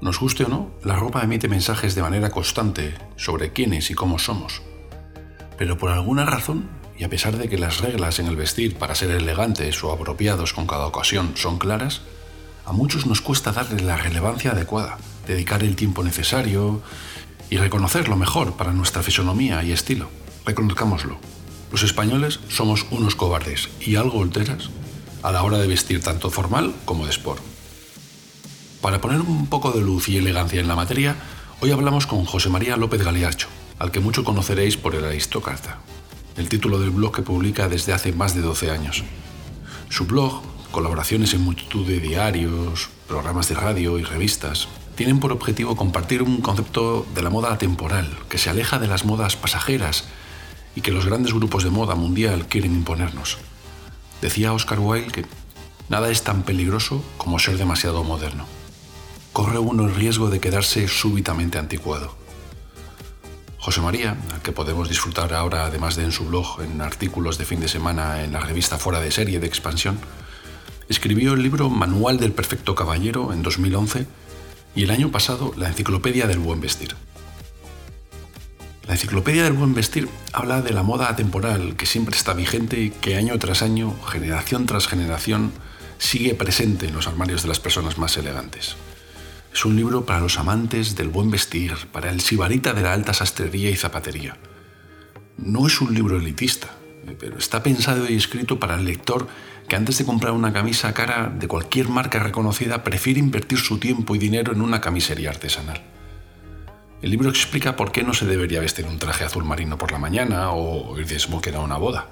Nos guste o no, la ropa emite mensajes de manera constante sobre quiénes y cómo somos. Pero por alguna razón, y a pesar de que las reglas en el vestir para ser elegantes o apropiados con cada ocasión son claras, a muchos nos cuesta darle la relevancia adecuada, dedicar el tiempo necesario y reconocer lo mejor para nuestra fisonomía y estilo. Reconozcámoslo. Los españoles somos unos cobardes y algo alteras a la hora de vestir tanto formal como de sport. Para poner un poco de luz y elegancia en la materia, hoy hablamos con José María López Galiarcho, al que mucho conoceréis por el Aristócrata, el título del blog que publica desde hace más de 12 años. Su blog, colaboraciones en multitud de diarios, programas de radio y revistas, tienen por objetivo compartir un concepto de la moda atemporal, que se aleja de las modas pasajeras y que los grandes grupos de moda mundial quieren imponernos. Decía Oscar Wilde que nada es tan peligroso como ser demasiado moderno corre uno el riesgo de quedarse súbitamente anticuado. José María, al que podemos disfrutar ahora además de en su blog en artículos de fin de semana en la revista Fuera de Serie de Expansión, escribió el libro Manual del Perfecto Caballero en 2011 y el año pasado la Enciclopedia del Buen Vestir. La Enciclopedia del Buen Vestir habla de la moda atemporal que siempre está vigente y que año tras año, generación tras generación, sigue presente en los armarios de las personas más elegantes. Es un libro para los amantes del buen vestir, para el sibarita de la alta sastrería y zapatería. No es un libro elitista, pero está pensado y escrito para el lector que antes de comprar una camisa cara de cualquier marca reconocida prefiere invertir su tiempo y dinero en una camisería artesanal. El libro explica por qué no se debería vestir un traje azul marino por la mañana o ir de smoking a una boda.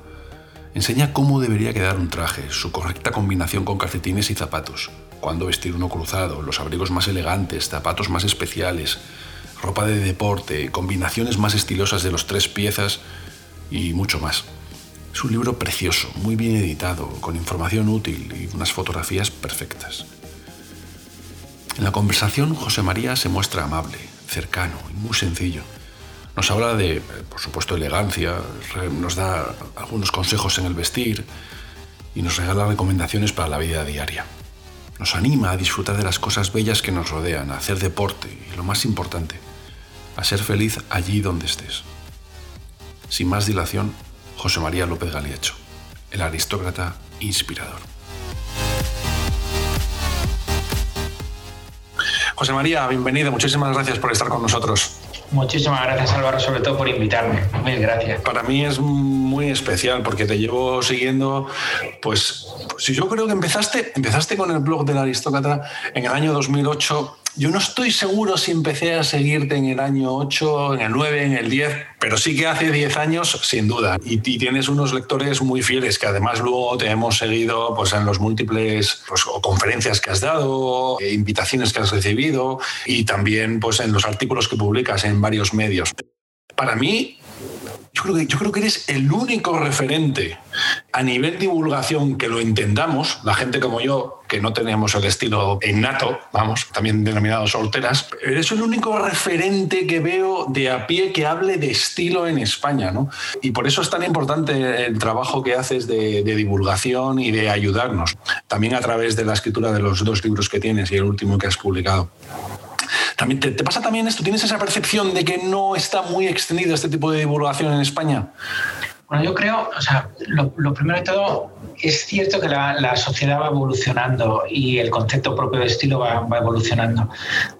Enseña cómo debería quedar un traje, su correcta combinación con calcetines y zapatos, cuándo vestir uno cruzado, los abrigos más elegantes, zapatos más especiales, ropa de deporte, combinaciones más estilosas de los tres piezas y mucho más. Es un libro precioso, muy bien editado, con información útil y unas fotografías perfectas. En la conversación José María se muestra amable, cercano y muy sencillo. Nos habla de, por supuesto, elegancia, nos da algunos consejos en el vestir y nos regala recomendaciones para la vida diaria. Nos anima a disfrutar de las cosas bellas que nos rodean, a hacer deporte y, lo más importante, a ser feliz allí donde estés. Sin más dilación, José María López Galiacho, el aristócrata inspirador. José María, bienvenido. Muchísimas gracias por estar con nosotros. Muchísimas gracias Álvaro, sobre todo por invitarme. Mil gracias. Para mí es muy especial porque te llevo siguiendo, pues, pues yo creo que empezaste, empezaste con el blog del aristócrata en el año 2008 yo no estoy seguro si empecé a seguirte en el año 8, en el 9, en el 10, pero sí que hace 10 años, sin duda. Y, tienes unos lectores muy fieles que además luego te hemos seguido pues, en los múltiples pues, conferencias que has dado, eh, invitaciones que has recibido y también pues, en los artículos que publicas en varios medios. Para mí, yo creo, que, yo creo que eres el único referente a nivel divulgación que lo entendamos, la gente como yo, que no tenemos el estilo innato, vamos, también denominado solteras, eres el único referente que veo de a pie que hable de estilo en España, ¿no? Y por eso es tan importante el trabajo que haces de, divulgación y de ayudarnos, también a través de la escritura de los dos libros que tienes y el último que has publicado. También, ¿te, pasa también esto? ¿Tienes esa percepción de que no está muy extendido este tipo de divulgación en España? Bueno, yo creo, o sea, lo, primero de todo, es cierto que la, sociedad va evolucionando y el concepto propio de estilo va, evolucionando.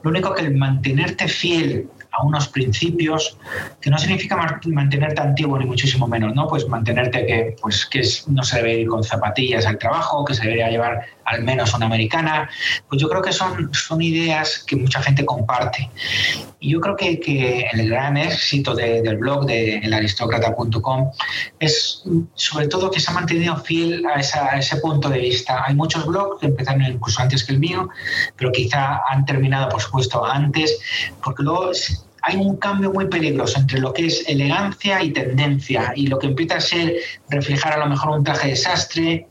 Lo único que el mantenerte fiel a unos principios que no significa mantenerte antiguo ni muchísimo menos, ¿no? Pues mantenerte que, pues, que no se debe ir con zapatillas al trabajo, que se debería llevar al menos una americana, pues yo creo que son, son ideas que mucha gente comparte. Y yo creo que, que el gran éxito del blog de elaristócrata.com es sobre todo que se ha mantenido fiel a, a, ese punto de vista. Hay muchos blogs que empezaron incluso antes que el mío, pero quizá han terminado, por supuesto, antes, porque luego hay un cambio muy peligroso entre lo que es elegancia y tendencia y lo que empieza a ser reflejar a lo mejor un traje de sastre.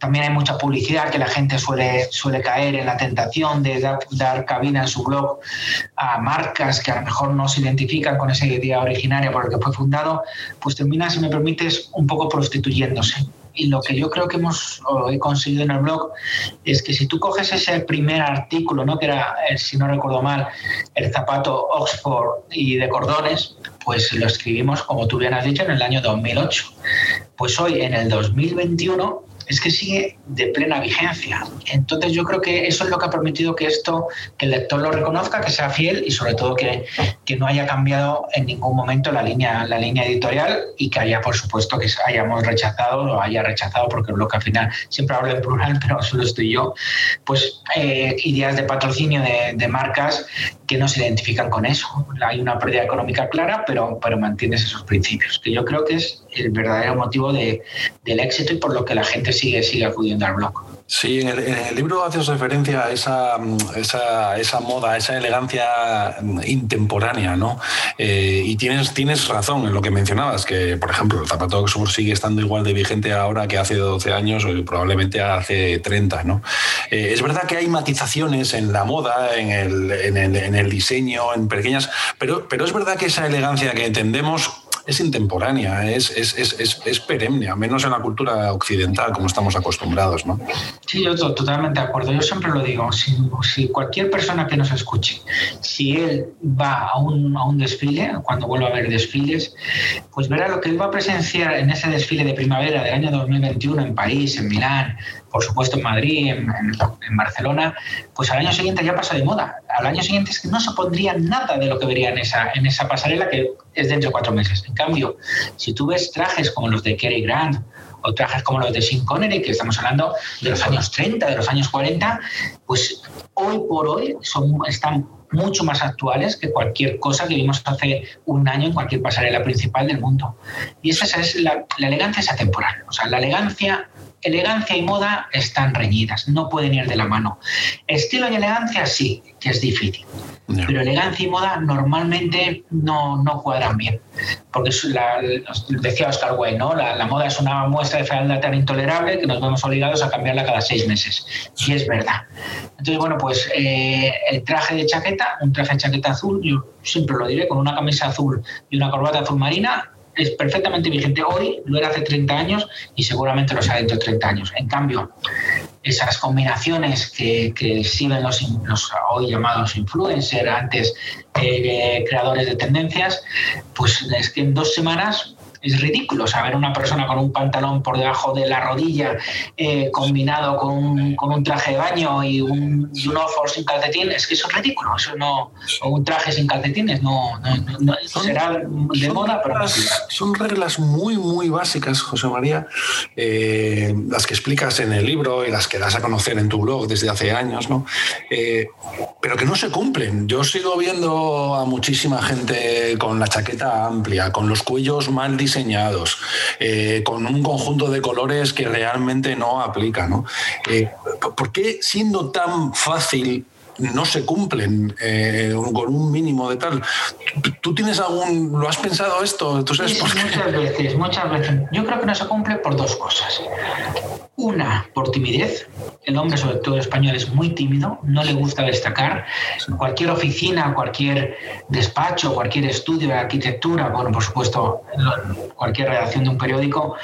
También hay mucha publicidad que la gente suele, suele caer en la tentación de dar, dar cabida en su blog a marcas que a lo mejor no se identifican con esa idea originaria por la que fue fundado, pues termina, si me permites, un poco prostituyéndose y lo que yo creo que hemos he conseguido en el blog es que si tú coges ese primer artículo, ¿no? que era, eh, si no recuerdo mal, el zapato Oxford y de cordones, pues lo escribimos, como tú bien has dicho, en el año 2008. Pues hoy, en el 2021, es que sigue de plena vigencia. Entonces yo creo que eso es lo que ha permitido que esto, que el lector lo reconozca, que sea fiel y sobre todo que, que no haya cambiado en ningún momento la línea, la línea editorial y que haya, por supuesto, que hayamos rechazado o haya rechazado, porque lo que al final siempre hablo en plural, pero solo estoy yo, pues eh, ideas de patrocinio de, de, marcas que no se identifican con eso. Hay una pérdida económica clara, pero, pero mantienes esos principios, que yo creo que es el verdadero motivo de, del éxito y por lo que la gente sigue, sigue acudiendo al blog. Sí, en el, libro haces referencia a esa, esa, esa, moda, esa elegancia intemporánea, ¿no? Eh, y tienes, tienes razón en lo que mencionabas, que, por ejemplo, el zapato Oxford sigue estando igual de vigente ahora que hace 12 años o probablemente hace 30, ¿no? Eh, es verdad que hay matizaciones en la moda, en el, en el, en el diseño, en pequeñas, pero, pero es verdad que esa elegancia que entendemos es intemporánea, es, es, es, es, perenne, menos en la cultura occidental, como estamos acostumbrados. ¿no? Sí, yo totalmente de acuerdo. Yo siempre lo digo, si, cualquier persona que nos escuche, si él va a un, a un desfile, cuando vuelva a ver desfiles, pues verá lo que él va a presenciar en ese desfile de primavera del año 2021 en París, en Milán, por supuesto en Madrid, en, Barcelona, pues al año siguiente ya pasa de moda. Al año siguiente es que no se pondría nada de lo que vería en esa, en esa pasarela que es dentro de cuatro meses. En cambio, si tú ves trajes como los de Kerry Grant o trajes como los de Sean Connery, que estamos hablando de los años 30, de los años 40, pues hoy por hoy son, están mucho más actuales que cualquier cosa que vimos hace un año en cualquier pasarela principal del mundo. Y esa es la, la elegancia es atemporal. O sea, la elegancia elegancia y moda están reñidas, no pueden ir de la mano. Estilo y elegancia sí, que es difícil, yeah. pero elegancia y moda normalmente no, no cuadran bien. Porque la, decía Oscar Wilde, ¿no? La, la, moda es una muestra de fealdad tan intolerable que nos vemos obligados a cambiarla cada seis meses. Y es verdad. Entonces, bueno, pues eh, el traje de chaqueta, un traje de chaqueta azul, yo siempre lo diré, con una camisa azul y una corbata azul marina, es perfectamente vigente hoy, lo era hace 30 años y seguramente lo será dentro de 30 años. En cambio, esas combinaciones que, que exhiben los, los, hoy llamados influencers, antes eh, creadores de tendencias, pues es que en dos semanas es ridículo saber una persona con un pantalón por debajo de la rodilla eh, combinado con un, con un, traje de baño y un, y un sin calcetín, es que eso es ridículo. Eso no, o un traje sin calcetines no, no, no son, será de moda, pero reglas, no Son reglas muy, muy básicas, José María, eh, las que explicas en el libro y las que das a conocer en tu blog desde hace años, ¿no? Eh, pero que no se cumplen. Yo sigo viendo a muchísima gente con la chaqueta amplia, con los cuellos mal diseñados diseñados, eh, con un conjunto de colores que realmente no aplica. ¿no? Eh, ¿Por qué siendo tan fácil no se cumplen eh, con un mínimo de tal. ¿Tú tienes algún, lo has pensado esto? ¿Tú sabes sí, por qué? Muchas veces, muchas veces. Yo creo que no se cumple por dos cosas. Una, por timidez. El hombre, sobre todo el español, es muy tímido, no le gusta destacar. Cualquier oficina, cualquier despacho, cualquier estudio de arquitectura, bueno, por supuesto, cualquier redacción de un periódico,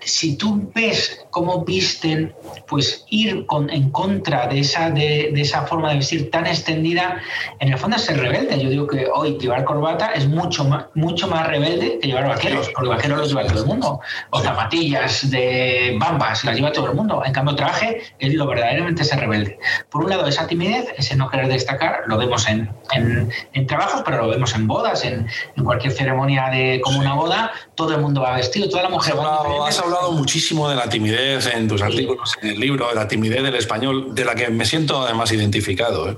si tú ves cómo visten, pues ir con, en contra de esa, de, de esa forma de vestir tan extendida, en el fondo es ser rebelde. Yo digo que hoy llevar corbata es mucho más, mucho más rebelde que llevar vaqueros, porque vaqueros los lleva todo el mundo, o zapatillas de bambas, las lleva todo el mundo. En cambio, traje es lo verdaderamente ser rebelde. Por un lado, esa timidez, ese no querer destacar, lo vemos en, en, en trabajos, pero lo vemos en bodas, en, en, cualquier ceremonia de como una boda, todo el mundo va vestido, toda la mujer has hablado, va Has hablado muchísimo de la timidez en tus sí. artículos, en el libro, de la timidez del español, de la que me siento además identificado. ¿Eh?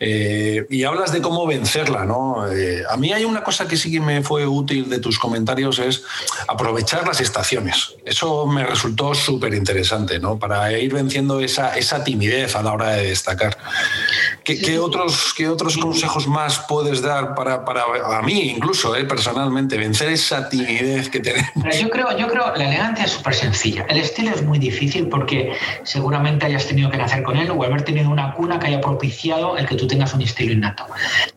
Eh, y hablas de cómo vencerla, ¿no? Eh, a mí hay una cosa que sí que me fue útil de tus comentarios, es aprovechar las estaciones. Eso me resultó súper interesante, ¿no? Para ir venciendo esa, esa timidez a la hora de destacar. ¿Qué, otros, ¿Qué otros consejos más puedes dar para, para a mí, incluso eh, personalmente, vencer esa timidez que tenemos? Yo creo, yo creo la elegancia es súper sencilla. El estilo es muy difícil porque seguramente hayas tenido que nacer con él o haber tenido una cuna que haya propiciado el que tú tengas un estilo innato.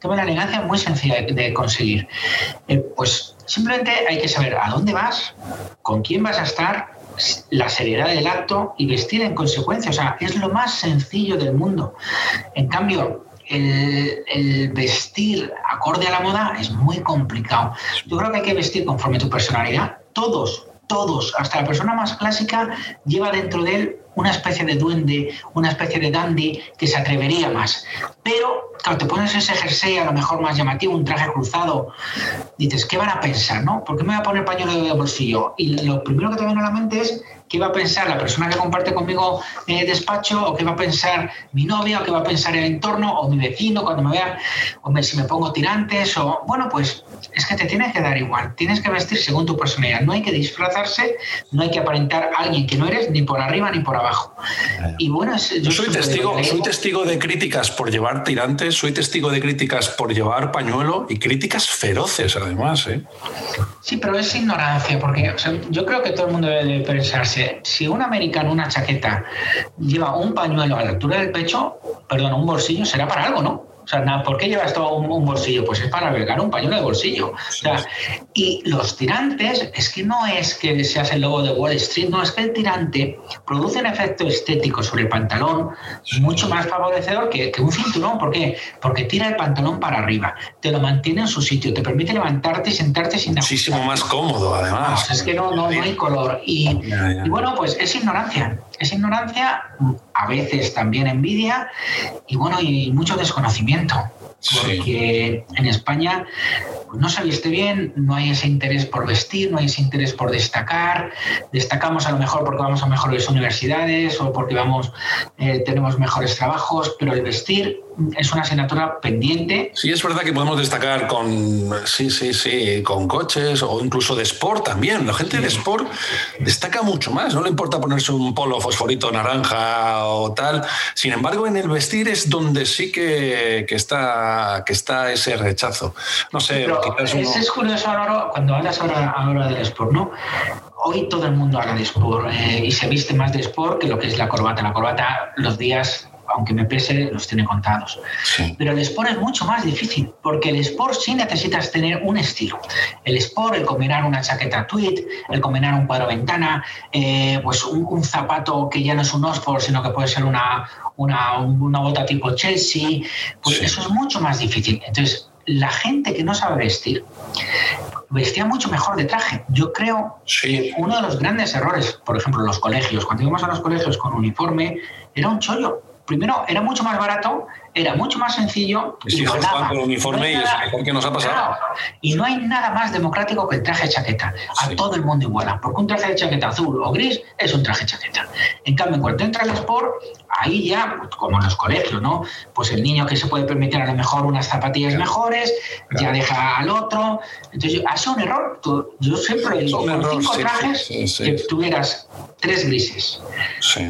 la elegancia es muy sencilla de, conseguir. Eh, pues simplemente hay que saber a dónde vas, con quién vas a estar, la seriedad del acto y vestir en consecuencia. O sea, es lo más sencillo del mundo. En cambio, el, vestir acorde a la moda es muy complicado. Yo creo que hay que vestir conforme tu personalidad. Todos, todos, hasta la persona más clásica lleva dentro de él una especie de duende, una especie de dandy que se atrevería más. Pero, claro, te pones ese jersey a lo mejor más llamativo, un traje cruzado, dices, ¿qué van a pensar, no? ¿Por qué me voy a poner pañuelo de bolsillo? Y lo primero que te viene a la mente es qué va a pensar la persona que comparte conmigo eh, despacho, o qué va a pensar mi novia, o qué va a pensar el entorno, o mi vecino cuando me vea, o si me pongo tirantes, o bueno, pues es que te tienes que dar igual, tienes que vestir según tu personalidad, no hay que disfrazarse, no hay que aparentar a alguien que no eres ni por arriba ni por abajo. Y bueno, yo soy testigo, soy testigo de críticas por llevar tirantes, soy testigo de críticas por llevar pañuelo y críticas feroces además. ¿eh? Sí, pero es ignorancia, porque yo creo que todo el mundo debe si un americano, una chaqueta, lleva un pañuelo a la altura del pecho, perdón, un bolsillo, será para algo, ¿no? O sea, ¿por qué llevas todo un, bolsillo? Pues es para albergar un pañuelo de bolsillo. O sea, y los tirantes, es que no es que seas el logo de Wall Street, no, es que el tirante produce un efecto estético sobre el pantalón mucho más favorecedor que, un cinturón. ¿Por qué? Porque tira el pantalón para arriba, te lo mantiene en su sitio, te permite levantarte y sentarte sin Muchísimo más cómodo, además. es que no, no, hay color. Y, y bueno, pues es ignorancia. Es ignorancia, a veces también envidia y bueno, y mucho desconocimiento. Porque en España pues, no se viste bien, no hay ese interés por vestir, no hay ese interés por destacar. Destacamos a lo mejor porque vamos a mejores universidades o porque vamos, eh, tenemos mejores trabajos, pero el vestir es una asignatura pendiente. Sí, es verdad que podemos destacar con, sí, sí, sí, con coches o incluso de sport también. La gente de sport destaca mucho más, no le importa ponerse un polo fosforito naranja o tal. Sin embargo, en el vestir es donde sí que, que está, que está ese rechazo. No sé, Pero es, curioso, cuando hablas ahora, ahora del sport, ¿no? Hoy todo el mundo habla de sport eh, y se viste más de sport que lo que es la corbata. La corbata, los días aunque me pese, los tiene contados. Pero el sport es mucho más difícil, porque el sport sí necesitas tener un estilo. El sport, el combinar una chaqueta tweed, el combinar un cuadro ventana, eh, pues un, zapato que ya no es un Oxford, sino que puede ser una, una, una bota tipo Chelsea, pues eso es mucho más difícil. Entonces, la gente que no sabe vestir vestía mucho mejor de traje. Yo creo que uno de los grandes errores, por ejemplo, los colegios, cuando íbamos a los colegios con uniforme, era un chollo primero era mucho más barato, era mucho más sencillo. y el uniforme y es mejor que nos ha pasado. y no hay nada más democrático que el traje de chaqueta. A todo el mundo iguala. Porque un traje de chaqueta azul o gris es un traje de chaqueta. En cambio, en cuanto entra el sport, ahí ya, como en los colegios, ¿no? Pues el niño que se puede permitir a lo mejor unas zapatillas mejores, ya deja al otro. Entonces, hace un error. Yo siempre digo, con cinco trajes que tuvieras tres grises,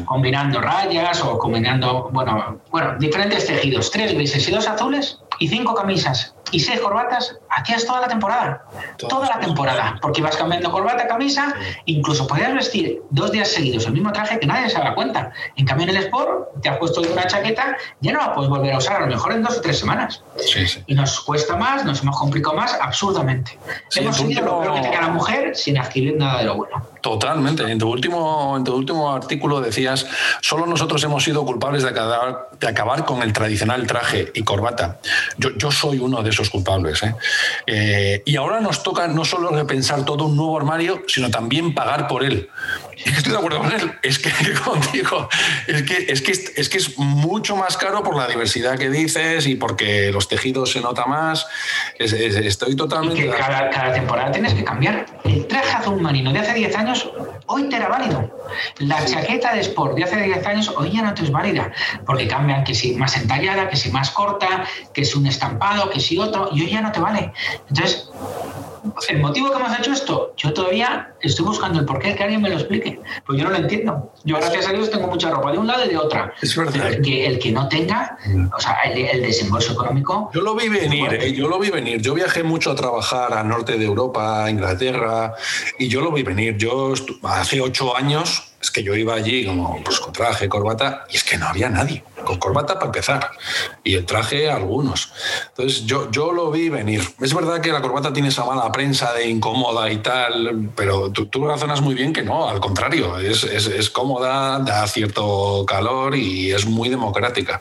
combinando rayas o combinando, bueno, bueno, diferentes tejidos, tres grises y dos azules y cinco camisas y seis corbatas, hacías toda la temporada. Toda la temporada. Porque ibas cambiando corbata, camisa, incluso podías vestir dos días seguidos el mismo traje que nadie se daba cuenta. En cambio, en el Sport, te has puesto una chaqueta, ya no la puedes volver a usar, a lo mejor en dos o tres semanas. Y nos cuesta más, nos hemos complicado más, absurdamente. hemos seguido lo que tenía la mujer sin adquirir nada de lo bueno. Totalmente. En tu último, en tu último artículo decías, solo nosotros hemos sido culpables de acabar, de acabar con el tradicional traje y corbata. Yo, yo soy uno de esos culpables. ¿eh? Eh, y ahora nos toca no solo repensar todo un nuevo armario, sino también pagar por él. Estoy de acuerdo con él. Es que contigo, es que, es que, es que es mucho más caro por la diversidad que dices y porque los tejidos se nota más. estoy totalmente. Y que cada, cada, temporada tienes que cambiar. El traje azul marino de hace 10 años, hoy te era válido. La chaqueta de sport de hace 10 años, hoy ya no te es válida. Porque cambian que si más entallada, que si más corta, que si un estampado, que si otro, y hoy ya no te vale. Entonces, el motivo que hemos hecho esto, yo todavía estoy buscando el porqué, que alguien me lo explique. Pues yo no lo entiendo. Yo, gracias a Dios, tengo mucha ropa de un lado y de otra. Es verdad. El que, el que no tenga, o sea, el, desembolso económico. Yo lo vi venir, eh, yo lo vi venir. Yo viajé mucho a trabajar al norte de Europa, a Inglaterra, y yo lo vi venir. Yo hace ocho años es que yo iba allí como pues, con traje, corbata, y es que no había nadie. Con corbata para empezar. Y el traje, algunos. Entonces yo, yo lo vi venir. Es verdad que la corbata tiene esa mala prensa de incómoda y tal, pero tú, tú razonas muy bien que no, al contrario. Es, es, es, cómoda, da cierto calor y es muy democrática.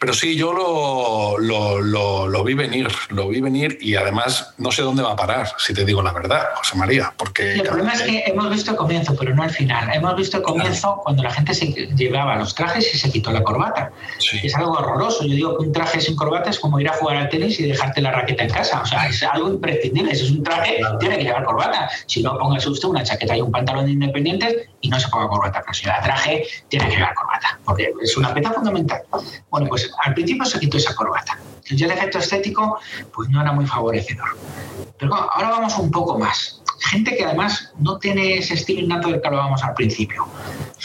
Pero sí, yo lo, lo, lo, lo vi venir. Lo vi venir y además no sé dónde va a parar, si te digo la verdad, José María. Porque el problema es que hemos visto el comienzo, pero no el final. Hemos visto visto el comienzo cuando la gente se llevaba los trajes y se quitó la corbata. Es algo horroroso. Yo digo que un traje sin corbata es como ir a jugar al tenis y dejarte la raqueta en casa. O sea, es algo imprescindible. Si es un traje, tiene que llevar corbata. Si no, póngase usted una chaqueta y un pantalón independientes y no se ponga corbata. Pero si la traje, tiene que llevar corbata, porque es una pieza fundamental. Bueno, pues al principio se quitó esa corbata. Ya el efecto estético, pues no era muy favorecedor. Pero ahora vamos un poco más gente que además no tiene ese estilo innato del que hablábamos al principio.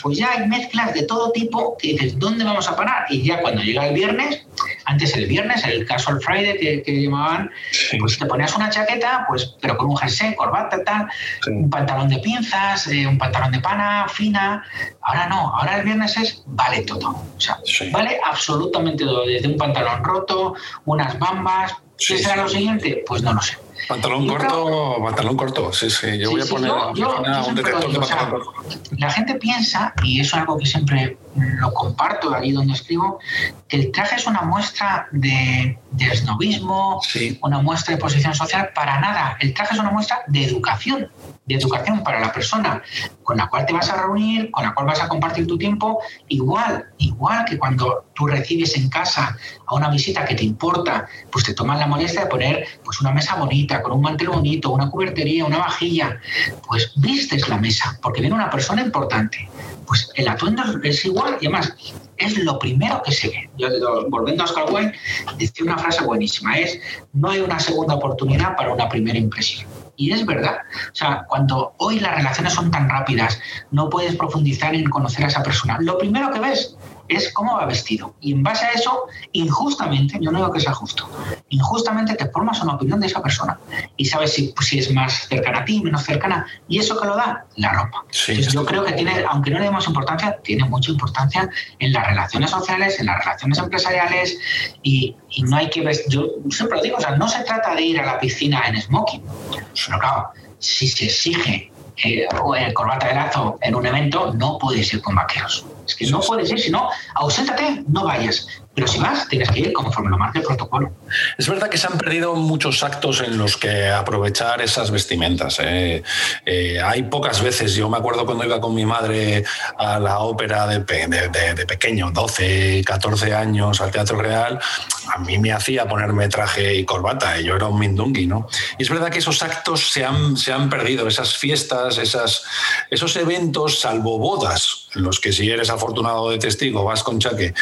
Pues ya hay mezclas de todo tipo que dices, ¿dónde vamos a parar? Y ya cuando llega el viernes, antes el viernes, el casual Friday que, que llamaban, pues te ponías una chaqueta, pues, pero con un jersey, corbata, tal, un pantalón de pinzas, eh, un pantalón de pana fina. Ahora no, ahora el viernes es vale todo. O sea, vale absolutamente todo, desde un pantalón roto, unas bambas. ¿Qué será lo siguiente? Pues no lo sé. Pantalón corto, pantalón corto, sí, sí. Yo voy a poner un detector de pantalón corto. La gente piensa, y eso es algo que siempre lo comparto allí donde escribo, que el traje es una muestra de, de esnovismo, una muestra de posición social, para nada. El traje es una muestra de educación, de educación para la persona con la cual te vas a reunir, con la cual vas a compartir tu tiempo, igual, igual que cuando tú recibes en casa a una visita que te importa, pues te tomas la molestia de poner pues una mesa bonita, con un mantel bonito, una cubertería, una vajilla, pues vistes la mesa, porque viene una persona importante pues el atuendo es igual y además es lo primero que se ve. Yo, volviendo a Oscar Wilde, decía una frase buenísima, es no hay una segunda oportunidad para una primera impresión. Y es verdad. O sea, cuando hoy las relaciones son tan rápidas, no puedes profundizar en conocer a esa persona. Lo primero que ves es cómo va vestido. Y en base a eso, injustamente, yo no digo que sea justo, injustamente te formas una opinión de esa persona y sabes si, pues, si es más cercana a ti, menos cercana. Y eso que lo da, la ropa. yo creo que tiene, aunque no le demos importancia, tiene mucha importancia en las relaciones sociales, en las relaciones empresariales y, y no hay que ver, yo siempre lo digo, o sea, no se trata de ir a la piscina en smoking, pero claro, si se exige eh, el corbata de lazo en un evento, no puedes ir con vaqueros. Es que no puedes ir, si no, auséntate, no vayas. Pero vas, tienes que ir conforme lo el protocolo. Es verdad que se han perdido muchos actos en los que aprovechar esas vestimentas. ¿eh? Eh, hay pocas veces, yo me acuerdo cuando iba con mi madre a la ópera de, de, pequeño, 12, 14 años, al Teatro Real, a mí me hacía ponerme traje y corbata, yo era un mindungui, ¿no? Y es verdad que esos actos se han, se han perdido, esas fiestas, esos eventos, salvo bodas, los que si eres afortunado de testigo vas con chaque.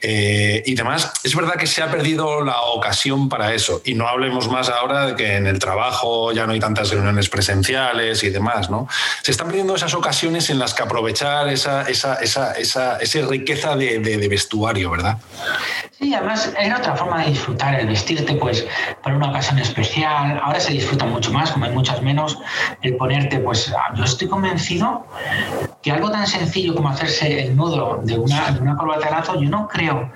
Eh, y demás, es verdad que se ha perdido la ocasión para eso. Y no hablemos más ahora de que en el trabajo ya no hay tantas reuniones presenciales y demás, ¿no? Se están perdiendo esas ocasiones en las que aprovechar esa, esa, esa, esa, esa riqueza de, vestuario, ¿verdad? Sí, además era otra forma de disfrutar el vestirte, pues, para una ocasión especial. Ahora se disfruta mucho más, como hay muchas menos, el ponerte, pues, yo estoy convencido que algo tan sencillo como hacerse el nudo de una, de una corbata de lazo, yo no creo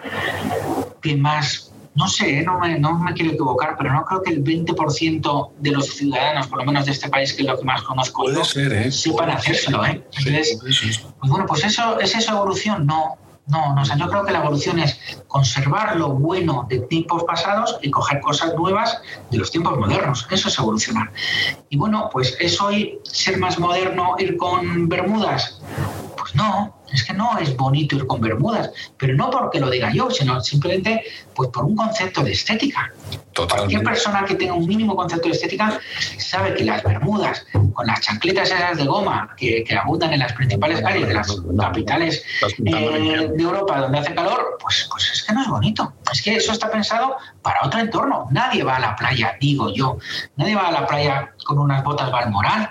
que más, no sé, no me, no me quiero equivocar, pero no creo que el 20% de los ciudadanos, por lo menos de este país, que es lo que más conozco, Puede ser, ¿eh? sepan hacérselo. ¿eh? Entonces, pues bueno, pues eso, ¿es esa evolución? No, no, no, o sea, yo creo que la evolución es conservar lo bueno de tiempos pasados y coger cosas nuevas de los tiempos modernos. Eso es evolucionar. Y bueno, pues es hoy ser más moderno, ir con bermudas. Pues no, es que no es bonito ir con bermudas, pero no porque lo diga yo, sino simplemente pues por un concepto de estética. Cualquier persona que tenga un mínimo concepto de estética sabe que las bermudas con las chancletas esas de goma que, abundan en las principales calles de las capitales eh, de Europa donde hace calor, pues, pues es que no es bonito. Es que eso está pensado para otro entorno. Nadie va a la playa, digo yo, nadie va a la playa con unas botas balmoral.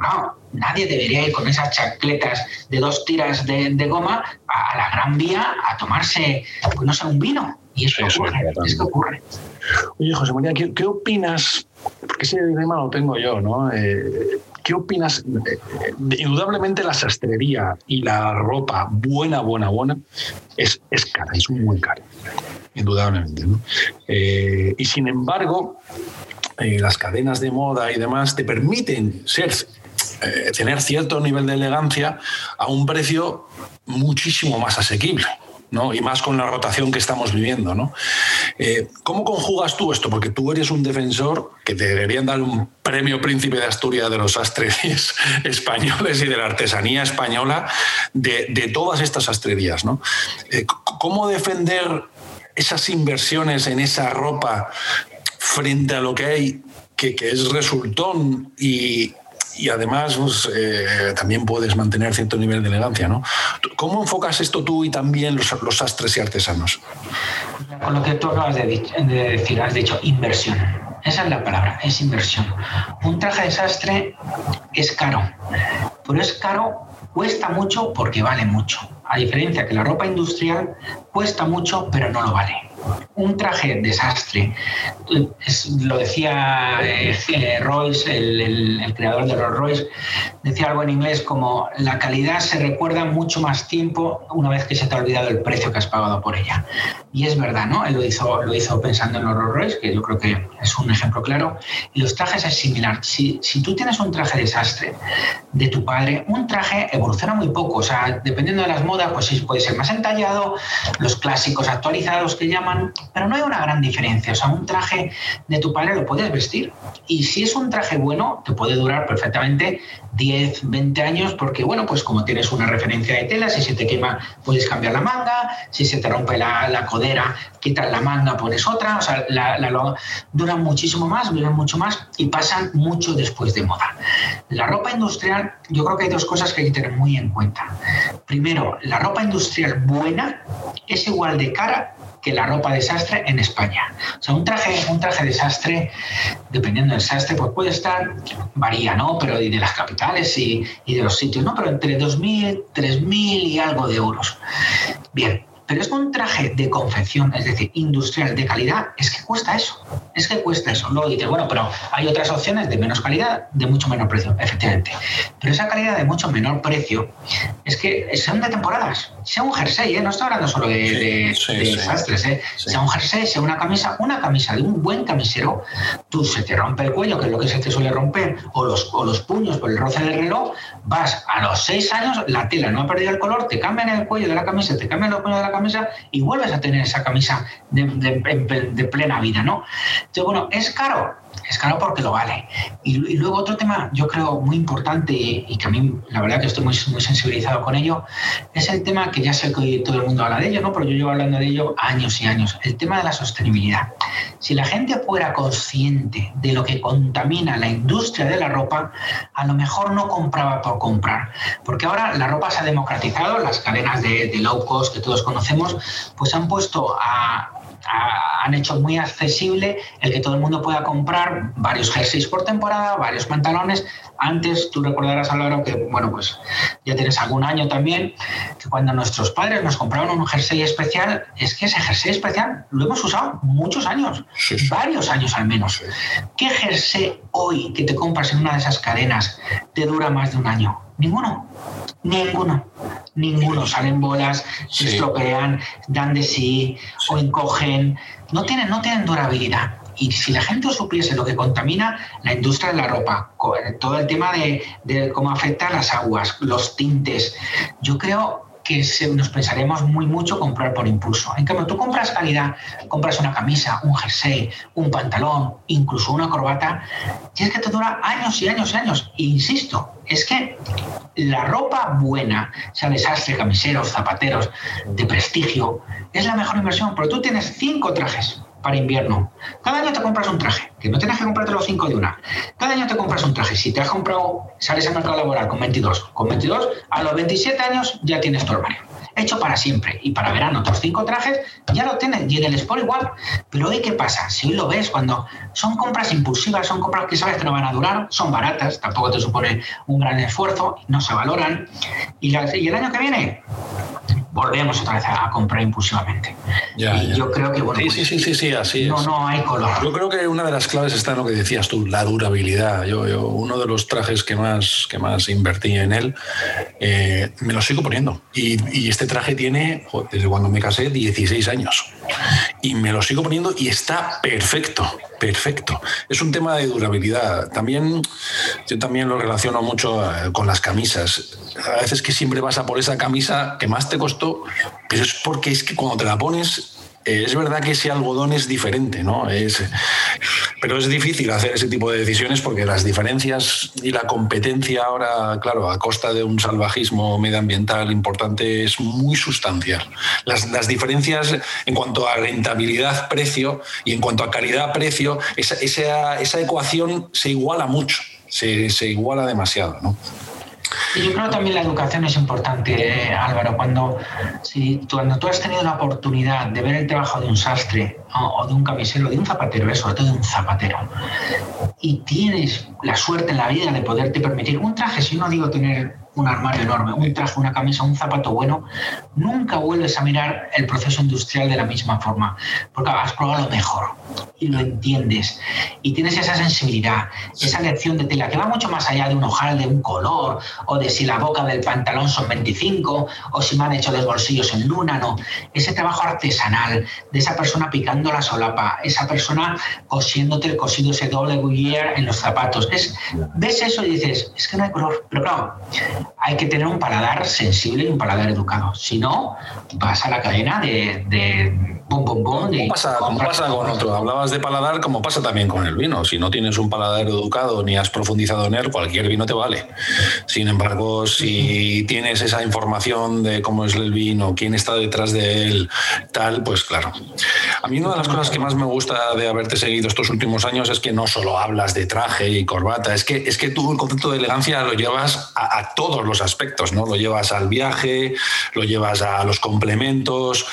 No, nadie debería ir con esas chancletas de dos tiras de, goma a, la Gran Vía a tomarse, pues no sé, un vino. Y eso, ocurre, es que ocurre. Oye, José María, ¿qué, opinas? Porque ese dilema lo tengo yo, ¿no? Eh, ¿Qué opinas? Eh, indudablemente la sastrería y la ropa buena, buena, buena es, es cara, es muy cara, indudablemente. ¿no? Eh, y sin embargo, las cadenas de moda y demás te permiten ser tener cierto nivel de elegancia a un precio muchísimo más asequible. Y más con la rotación que estamos viviendo, ¿no? Eh, ¿Cómo conjugas tú esto? Porque tú eres un defensor que te deberían dar un premio príncipe de Asturias de los sastres españoles y de la artesanía española de, todas estas sastrerías, ¿no? Eh, ¿Cómo defender esas inversiones en esa ropa frente a lo que hay que es resultón y, y además pues, eh, también puedes mantener cierto nivel de elegancia. ¿no? ¿Cómo enfocas esto tú y también los, los sastres y artesanos? Con lo que tú acabas de, decir, has dicho inversión. Esa es la palabra, es inversión. Un traje de sastre es caro, pero es caro, cuesta mucho porque vale mucho. A diferencia que la ropa industrial cuesta mucho, pero no lo vale un traje desastre. lo decía eh, Royce, el, creador de Rolls Royce, decía algo en inglés como la calidad se recuerda mucho más tiempo una vez que se te ha olvidado el precio que has pagado por ella. Y es verdad, ¿no? Él lo hizo, lo hizo pensando en los Rolls Royce, que yo creo que es un ejemplo claro. Y los trajes es similar. Si, si tú tienes un traje desastre de tu padre, un traje evoluciona muy poco. O sea, dependiendo de las modas, pues sí puede ser más entallado, los clásicos actualizados que llaman pero no hay una gran diferencia. O sea, un traje de tu padre lo puedes vestir. Y si es un traje bueno, te puede durar perfectamente 10, 20 años, porque, bueno, pues como tienes una referencia de tela, si se te quema, puedes cambiar la manga, si se te rompe la, codera, quitas la manga, pones otra. O sea, duran muchísimo más, duran mucho más y pasan mucho después de moda. La ropa industrial, yo creo que hay dos cosas que hay que tener muy en cuenta. Primero, la ropa industrial buena es igual de cara que la ropa desastre en España. O sea, un traje, un traje desastre, dependiendo del sastre, pues puede estar, varía, ¿no? Pero de las capitales y, y de los sitios, ¿no? Pero entre 2.000, 3.000 y algo de euros. Bien, pero es un traje de confección, es decir, industrial de calidad, es que cuesta eso. Es que cuesta eso. Luego dices, bueno, pero hay otras opciones de menos calidad, de mucho menor precio, efectivamente. Pero esa calidad de mucho menor precio es que son de temporadas. Sea un jersey, ¿eh? no estoy hablando solo de, desastres, ¿eh? sea un jersey, sea una camisa, una camisa de un buen camisero, tú se te rompe el cuello, que es lo que se te suele romper, o los, o los puños por el roce del reloj, vas a los seis años, la tela no ha perdido el color, te cambian el cuello de la camisa, te cambian los puños de la camisa y vuelves a tener esa camisa de, plena vida, ¿no? Entonces, bueno, ¿es caro? Es caro porque lo vale. Y, luego otro tema, yo creo, muy importante y que a mí, la verdad que estoy muy, sensibilizado con ello, es el tema que ya sé que todo el mundo habla de ello, ¿no? Pero yo llevo hablando de ello años y años, el tema de la sostenibilidad. Si la gente fuera consciente de lo que contamina la industria de la ropa, a lo mejor no compraba por comprar. Porque ahora la ropa se ha democratizado, las cadenas de, de low cost que todos conocemos, pues han puesto a han hecho muy accesible el que todo el mundo pueda comprar varios jerseys por temporada, varios pantalones. Antes tú recordarás, Álvaro, que bueno, pues ya tienes algún año también, que cuando nuestros padres nos compraban un jersey especial, es que ese jersey especial lo hemos usado muchos años, varios años al menos. ¿Qué jersey hoy que te compras en una de esas cadenas te dura más de un año? Ninguno. Ninguno. Ninguno. Salen bolas, se estropean, dan de sí, o encogen. No tienen, no tienen durabilidad. Y si la gente supiese lo que contamina la industria de la ropa, todo el tema de, de cómo afecta las aguas, los tintes, yo creo que nos pensaremos muy mucho comprar por impulso. En cambio, tú compras calidad, compras una camisa, un jersey, un pantalón, incluso una corbata, y es que te dura años y años y años. E insisto, es que la ropa buena, sea desastre, camiseros, zapateros, de prestigio, es la mejor inversión, pero tú tienes cinco trajes para invierno. Cada año te compras un traje, que no tienes que comprarte los cinco de una. Cada año te compras un traje. Si te has comprado, sales al mercado laboral con 22, con 22, a los 27 años ya tienes tu armario. Hecho para siempre. Y para verano, otros cinco trajes ya lo tienes. Y en el Sport igual. Pero hoy, ¿qué pasa? Si hoy lo ves, cuando son compras impulsivas, son compras que sabes que no van a durar, son baratas, tampoco te supone un gran esfuerzo, no se valoran. Y, y el año que viene, volvemos otra vez a, comprar impulsivamente. y yo creo que, bueno, sí, sí, sí, sí, así no, no hay color. Yo creo que una de las claves está en lo que decías tú, la durabilidad. Yo, yo uno de los trajes que más, que más invertí en él, eh, me lo sigo poniendo. Y, y este traje tiene, desde cuando me casé, 16 años. Y me lo sigo poniendo y está perfecto, perfecto. Es un tema de durabilidad. También, yo también lo relaciono mucho eh, con las camisas. A veces que siempre vas a por esa camisa que más te costó, pero es porque es que cuando te la pones eh, es verdad que ese algodón es diferente, ¿no? Es, pero es difícil hacer ese tipo de decisiones porque las diferencias y la competencia ahora, claro, a costa de un salvajismo medioambiental importante es muy sustancial. Las, diferencias en cuanto a rentabilidad-precio y en cuanto a calidad-precio, esa, esa, ecuación se iguala mucho, se, se iguala demasiado, ¿no? Y yo creo que también la educación es importante, eh, Álvaro. Cuando, si, cuando tú has tenido la oportunidad de ver el trabajo de un sastre o, de un camisero, de un zapatero, sobre todo de un zapatero, y tienes la suerte en la vida de poderte permitir un traje, si no digo tener un armario enorme, un traje, una camisa, un zapato bueno, nunca vuelves a mirar el proceso industrial de la misma forma, porque has probado lo mejor y lo entiendes y tienes esa sensibilidad, esa lección de tela que va mucho más allá de un ojal, de un color o de si la boca del pantalón son 25 o si me han hecho los bolsillos en luna, no. Ese trabajo artesanal de esa persona picando la solapa, esa persona cosiéndote el cosido ese doble guillier en los zapatos. Es, ves eso y dices, es que no hay color. Pero claro, hay que tener un paladar sensible y un paladar educado. Si no, vas a la cadena de, de bum, bum. pasa, pasa con otro? Hablabas de paladar, como pasa también con el vino. Si no tienes un paladar educado ni has profundizado en él, cualquier vino te vale. Sin embargo, si tienes esa información de cómo es el vino, quién está detrás de él, tal, pues claro. A mí una de las cosas que más me gusta de haberte seguido estos últimos años es que no solo hablas de traje y corbata, es que, es que tú el concepto de elegancia lo llevas a, a todo todos los aspectos, ¿no? Lo llevas al viaje, lo llevas a los complementos,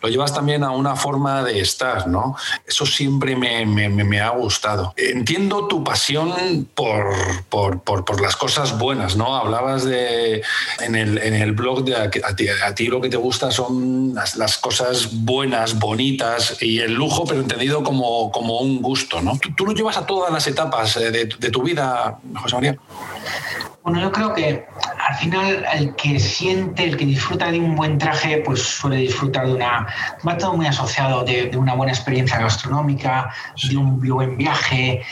lo llevas también a una forma de estar, ¿no? Eso siempre me, ha gustado. Entiendo tu pasión por, por, las cosas buenas, ¿no? Hablabas de en el, en el blog de a, ti, lo que te gusta son las, cosas buenas, bonitas y el lujo, pero entendido como, como un gusto, ¿no? Tú, lo llevas a todas las etapas de, de tu vida, José María. Bueno, yo creo que al final el que siente, el que disfruta de un buen traje, pues suele disfrutar de una... Va todo muy asociado de, una buena experiencia gastronómica, de un buen viaje.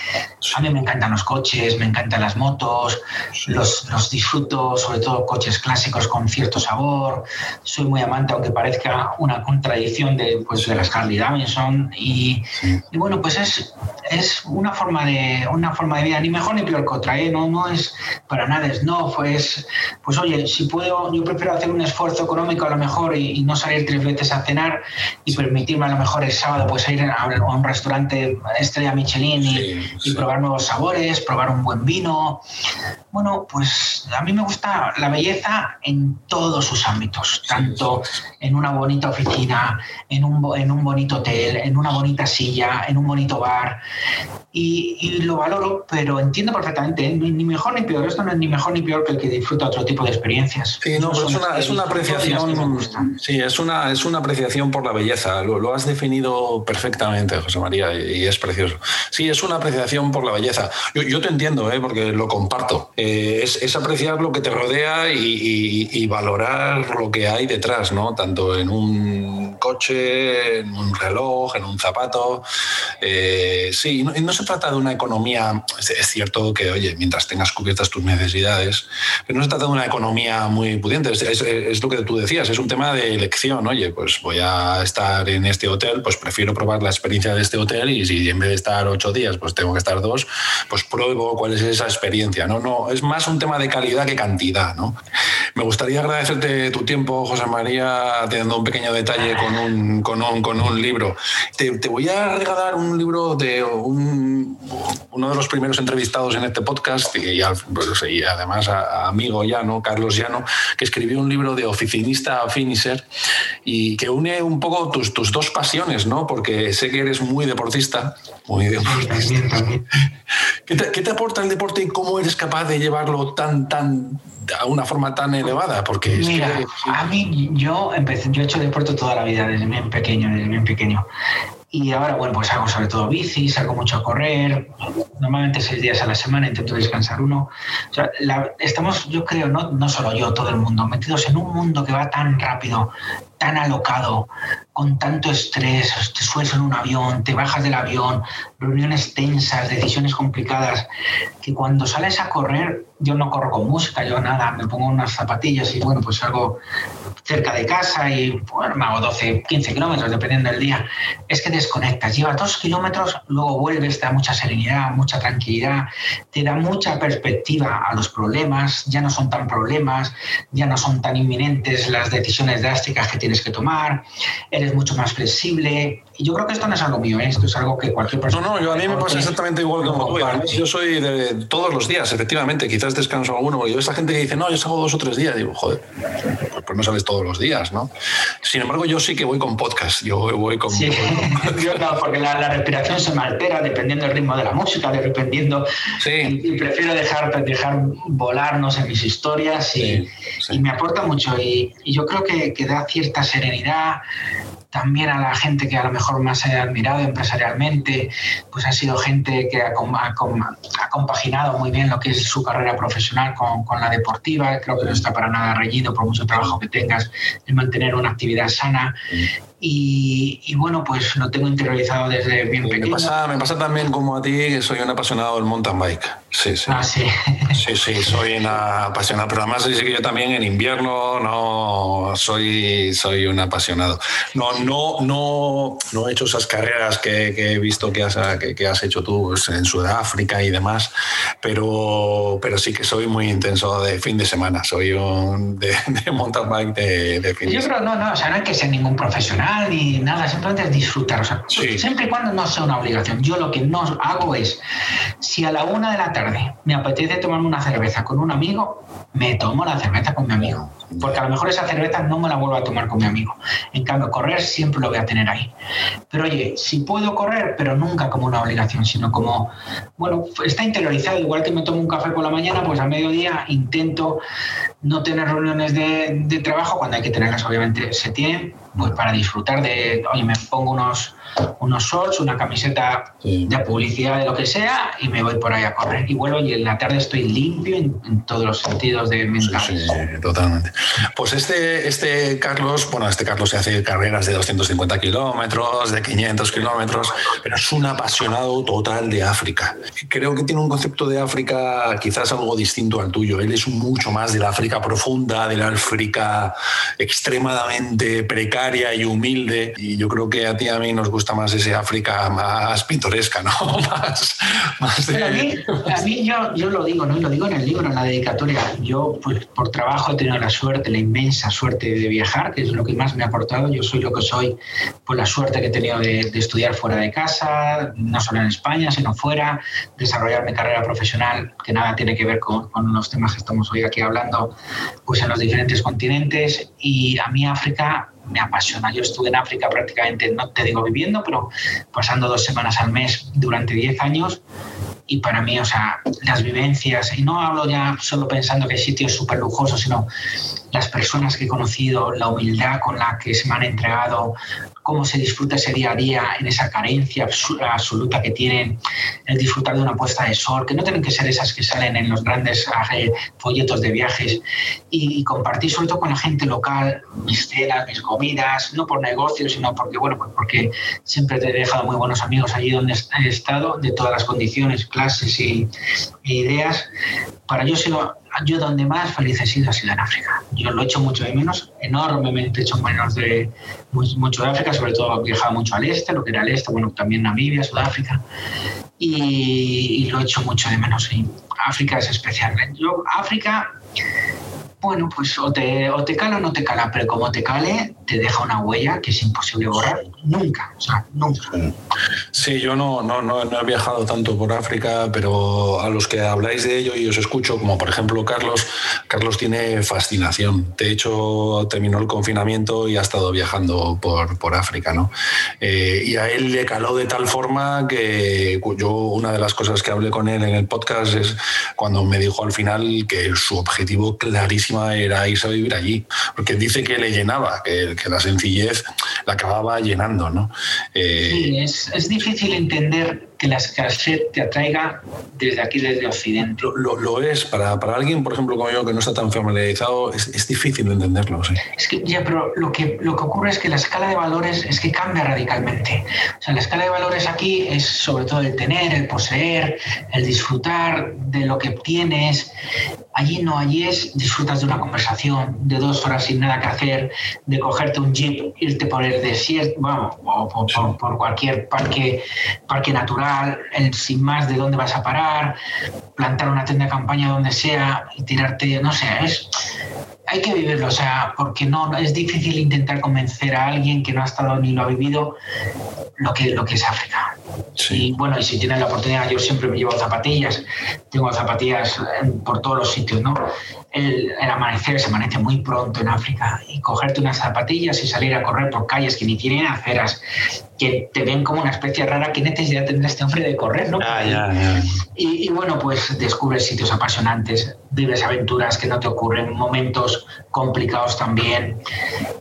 A mí me encantan los coches, me encantan las motos, los, los disfruto, sobre todo coches clásicos con cierto sabor. Soy muy amante, aunque parezca una contradicción de, pues, de las Harley Davidson. Y, y bueno, pues es, es una, forma de, una forma de vida, ni mejor ni peor que otra, ¿eh? no, no es para nada no, pues, pues oye, si puedo, yo prefiero hacer un esfuerzo económico a lo mejor y, no salir tres veces a cenar y permitirme a lo mejor el sábado pues ir a, un restaurante estrella Michelin y, probar nuevos sabores, probar un buen vino. Bueno, pues a mí me gusta la belleza en todos sus ámbitos, tanto en una bonita oficina, en un, en un bonito hotel, en una bonita silla, en un bonito bar. Y, lo valoro, pero entiendo perfectamente, ¿eh? ni mejor ni peor, esto no es ni mejor ni peor que el que disfruta otro tipo de experiencias. Sí, no, es, una, es una apreciación. Sí, es una, es una apreciación por la belleza. Lo, has definido perfectamente, José María, y, es precioso. Sí, es una apreciación por la belleza. Yo, te entiendo, ¿eh? porque lo comparto. Eh, es, apreciar lo que te rodea y, valorar lo que hay detrás, ¿no? Tanto en un coche, en un reloj, en un zapato. Eh, sí, no, no, se trata de una economía, es, cierto que, oye, mientras tengas cubiertas tus necesidades, pero no se trata de una economía muy pudiente, es, es, lo que tú decías, es un tema de elección, oye, pues voy a estar en este hotel, pues prefiero probar la experiencia de este hotel y si en vez de estar ocho días, pues tengo que estar dos, pues pruebo cuál es esa experiencia, ¿no? no es más un tema de calidad que cantidad, ¿no? Me gustaría agradecerte tu tiempo, José María, teniendo un pequeño detalle con un, con un, con un libro. Te, te, voy a regalar un libro de un, uno de los primeros entrevistados en este podcast y, pues, y además a, amigo Llano, Carlos Llano, que escribió un libro de oficinista a finisher y que une un poco tus, tus dos pasiones, ¿no? Porque sé que eres muy deportista, muy deportista. ¿Qué te, ¿Qué te aporta el deporte y cómo eres capaz de llevarlo tan, tan a una forma tan elevada? Porque Mira, a mí yo empecé, yo he hecho deporte toda la vida, desde bien pequeño, desde bien pequeño. Y ahora, bueno, pues hago sobre todo bici, salgo mucho a correr, normalmente seis días a la semana, intento descansar uno. O sea, estamos, yo creo, no, no solo yo, todo el mundo, metidos en un mundo que va tan rápido, tan alocado, con tanto estrés, te subes en un avión, te bajas del avión, reuniones tensas, decisiones complicadas, que cuando sales a correr, yo no corro con música, yo nada, me pongo unas zapatillas y bueno, pues salgo cerca de casa y bueno, me hago 12, 15 kilómetros, dependiendo del día. Es que desconectas, llevas dos kilómetros, luego vuelves, te da mucha serenidad, mucha tranquilidad, te da mucha perspectiva a los problemas, ya no son tan problemas, ya no son tan inminentes las decisiones drásticas que tienes que tomar, eres mucho más flexible. Y yo creo que esto no es algo mío, ¿eh? esto es algo que cualquier persona... No, no, yo a mí me pasa exactamente igual como tú. Yo soy de todos los días, efectivamente, quizás descanso alguno, porque yo esa gente que dice, no, yo salgo dos o tres días, digo, joder, pues no sales todos los días, ¿no? Sin embargo, yo sí que voy con podcast, yo voy con... Sí, yo no, porque la, respiración se me altera dependiendo del ritmo de la música, dependiendo... Sí. Y, prefiero dejar, dejar volarnos en mis historias y, me aporta mucho y, yo creo que, que da cierta serenidad, también a la gente que a lo mejor más he admirado empresarialmente, pues ha sido gente que ha, compaginado muy bien lo que es su carrera profesional con, la deportiva. Creo que no está para nada reñido por mucho trabajo que tengas el mantener una actividad sana. Y, bueno, pues lo tengo interiorizado desde bien pequeño. Me pasa, me pasa también como a ti que soy un apasionado del mountain bike. Sí, sí. Ah, sí. Sí, sí, soy un apasionado. Pero además dice que yo también en invierno no soy, soy un apasionado. No, no, no, no he hecho esas carreras que, he visto que has, que, has hecho tú pues, en Sudáfrica y demás, pero, pero sí que soy muy intenso de fin de semana. Soy un de, mountain bike de, de fin yo de semana. Yo creo, no, no, o sea, no hay que ser ningún profesional ni nada, simplemente es disfrutar. O sea, siempre y cuando no sea una obligación. Yo lo que no hago es, si a la una de la tarde me apetece tomarme una cerveza con un amigo, me tomo la cerveza con mi amigo. Porque a lo mejor esa cerveza no me la vuelvo a tomar con mi amigo. En cambio, correr siempre lo voy a tener ahí. Pero oye, si puedo correr, pero nunca como una obligación, sino como, bueno, está interiorizado. Igual que me tomo un café por la mañana, pues a mediodía intento no tener reuniones de, de trabajo, cuando hay que tenerlas, obviamente se tienen, pues para disfrutar de, oye, me pongo unos, unos shorts, una camiseta de publicidad, de lo que sea, y me voy por ahí a correr. Y vuelvo y en la tarde estoy limpio en, todos los sentidos de mental. Sí, totalmente. Pues este, este Carlos, bueno, este Carlos se hace carreras de 250 kilómetros, de 500 kilómetros, pero es un apasionado total de África. Creo que tiene un concepto de África quizás algo distinto al tuyo. Él es mucho más de la África profunda, de la África extremadamente precaria y humilde. Y yo creo que a ti y a mí nos gusta más ese África más pintoresca, ¿no? más, a mí, a mí yo, yo, lo digo, ¿no? lo digo en el libro, en la dedicatoria. Yo, pues, por trabajo he tenido la suerte, la inmensa suerte de viajar, que es lo que más me ha aportado. Yo soy lo que soy por la suerte que he tenido de, estudiar fuera de casa, no solo en España, sino fuera, desarrollar mi carrera profesional, que nada tiene que ver con, con los temas que estamos hoy aquí hablando, pues en los diferentes continentes. Y a mí África me apasiona. Yo estuve en África prácticamente, no te digo viviendo, pero pasando dos semanas al mes durante 10 años. Y para mí, o sea, las vivencias, y no hablo ya solo pensando que hay sitios súper lujosos, sino las personas que he conocido, la humildad con la que se me han entregado, cómo se disfruta ese día a día en esa carencia absoluta que tienen, el disfrutar de una puesta de sol, que no tienen que ser esas que salen en los grandes eh, folletos de viajes, y, compartir sobre todo con la gente local mis cenas, mis comidas, no por negocios, sino porque, bueno, pues porque siempre te he dejado muy buenos amigos allí donde he estado, de todas las condiciones, clases y, e ideas. Para yo sigo yo donde más feliz he sido ha sido en África. Yo lo he hecho mucho de menos, enormemente he hecho menos de mucho de África, sobre todo he viajado mucho al este, lo que era el este, bueno, también Namibia, Sudáfrica, y, lo he hecho mucho de menos. África es especial. África bueno, pues o te, o te cala o no te cala, pero como te cale, te deja una huella que es imposible borrar nunca, o sea, nunca. Sí, yo no, no, no, he viajado tanto por África, pero a los que habláis de ello y os escucho, como por ejemplo Carlos, Carlos tiene fascinación. De hecho, terminó el confinamiento y ha estado viajando por, por África, ¿no? Eh, y a él le caló de tal forma que yo, una de las cosas que hablé con él en el podcast es cuando me dijo al final que su objetivo clarísimo era irse a vivir allí, porque dice que le llenaba, que, la sencillez la acababa llenando. ¿no? Eh, sí, es, es difícil entender que la escasez te atraiga desde aquí, desde Occidente. Lo, lo, es, para, para, alguien, por ejemplo, como yo, que no está tan familiarizado, es, es difícil entenderlo. Sí. Es que, ya, pero lo que, lo que ocurre es que la escala de valores es que cambia radicalmente. O sea, la escala de valores aquí es sobre todo el tener, el poseer, el disfrutar de lo que obtienes. Allí no, allí es disfrutas de una conversación, de dos horas sin nada que hacer, de cogerte un jeep, irte por el desierto, bueno, o por, por cualquier parque, parque natural el sin más de dónde vas a parar, plantar una tienda de campaña donde sea y tirarte, no sé, es, hay que vivirlo, o sea, porque no es difícil intentar convencer a alguien que no ha estado ni lo ha vivido lo que, lo que es África. Y bueno, y si tienes la oportunidad, yo siempre me llevo zapatillas, tengo zapatillas por todos los sitios, ¿no? El, el, amanecer se amanece muy pronto en África y cogerte unas zapatillas y salir a correr por calles que ni tienen aceras, que te ven como una especie rara, ¿qué necesidad tendrá este hombre de correr? ¿no? Y, y, bueno, pues descubres sitios apasionantes, vives aventuras que no te ocurren, momentos complicados también.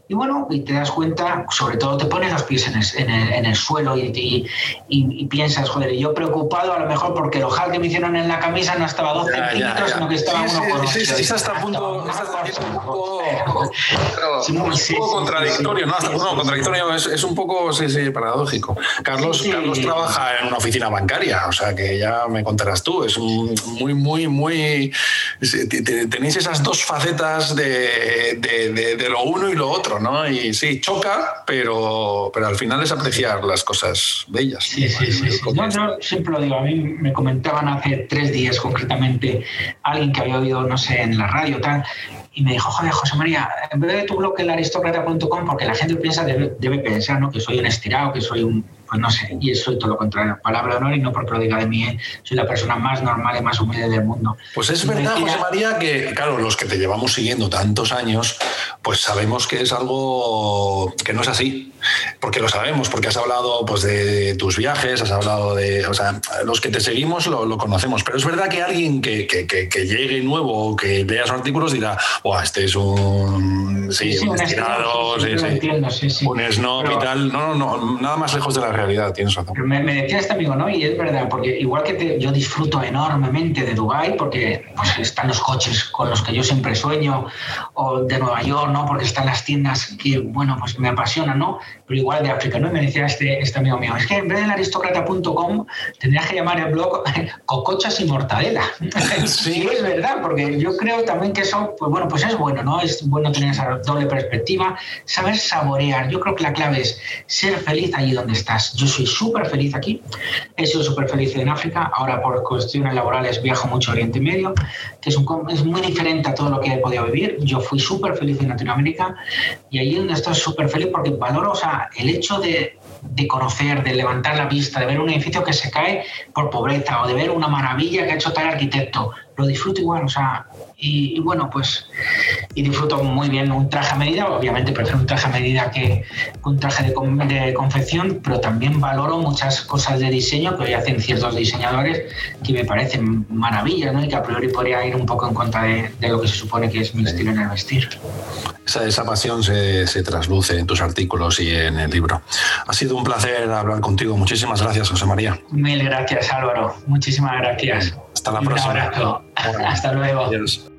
Y bueno, y te das cuenta, sobre todo te pones los pies en el, en el, en el suelo y, y, piensas, joder, yo preocupado a lo mejor porque el ojal que me hicieron en la camisa no estaba 12 centímetros, sino que estaba sí, uno sí, sí, sí, hasta punto, un poco, un poco contradictorio, ¿no? Hasta, no, contradictorio es, es un poco, sí, sí, para Carlos, Carlos trabaja en una oficina bancaria, o sea que ya me contarás tú. Es muy, muy, muy. Tenéis esas dos facetas de, de, lo uno y lo otro, ¿no? Y sí, choca, pero, pero al final es apreciar las cosas bellas. Sí, sí, sí. yo siempre lo digo, a mí me comentaban hace tres días concretamente alguien que había oído, no sé, en la radio, tal y me dijo, joder, José María, en vez de tu blog el aristócrata.com, porque la gente piensa, debe, debe pensar ¿no? que soy un estirado, que soy un, pues no sé, y soy todo lo contrario, palabra de honor y no porque lo diga de mí, ¿eh? soy la persona más normal y más humilde del mundo. Pues es verdad, José María, que claro, los que te llevamos siguiendo tantos años, pues sabemos que es algo que no es así, porque lo sabemos, porque has hablado pues, de tus viajes, has hablado de, o sea, los que te seguimos lo, lo conocemos, pero es verdad que alguien que, que, que, llegue nuevo o que lea sus artículos dirá, este es un, sí, un estirado, un snob y tal, no, no, no, nada más lejos de la realidad realidad, tienes. Me, me, decía este amigo, ¿no? Y es verdad, porque igual que yo disfruto enormemente de Dubái, porque pues, están los coches con los que yo siempre sueño, o de Nueva York, ¿no? Porque están las tiendas que, bueno, pues me apasionan, ¿no? Pero igual de África, ¿no? Y me decía este, este amigo mío, es que en vez del aristócrata.com tendrías que llamar el blog Cocochas y Mortadela. Sí. es verdad, porque yo creo también que eso, pues bueno, pues es bueno, ¿no? Es bueno tener esa doble perspectiva, saber saborear. Yo creo que la clave es ser feliz allí donde estás yo soy súper feliz aquí, he sido súper feliz en África, ahora por cuestiones laborales viajo mucho a Oriente Medio, que es, un, es muy diferente a todo lo que he podido vivir. Yo fui súper feliz en Latinoamérica y allí donde estoy súper feliz porque valoro o sea, el hecho de, de conocer, de levantar la vista, de ver un edificio que se cae por pobreza o de ver una maravilla que ha hecho tal arquitecto. lo disfruto igual, o sea, y, bueno, pues y disfruto muy bien un traje a medida, obviamente prefiero un traje a medida que, un traje de, confección, pero también valoro muchas cosas de diseño que hoy hacen ciertos diseñadores que me parecen maravillas, ¿no? Y que a priori podría ir un poco en contra de, lo que se supone que es mi estilo en el vestir. Esa, esa pasión se, se, trasluce en tus artículos y en el libro. Ha sido un placer hablar contigo. Muchísimas gracias, José María. Mil gracias, Álvaro. Muchísimas gracias. Hasta la próxima. Un abrazo. Hasta luego. Adiós.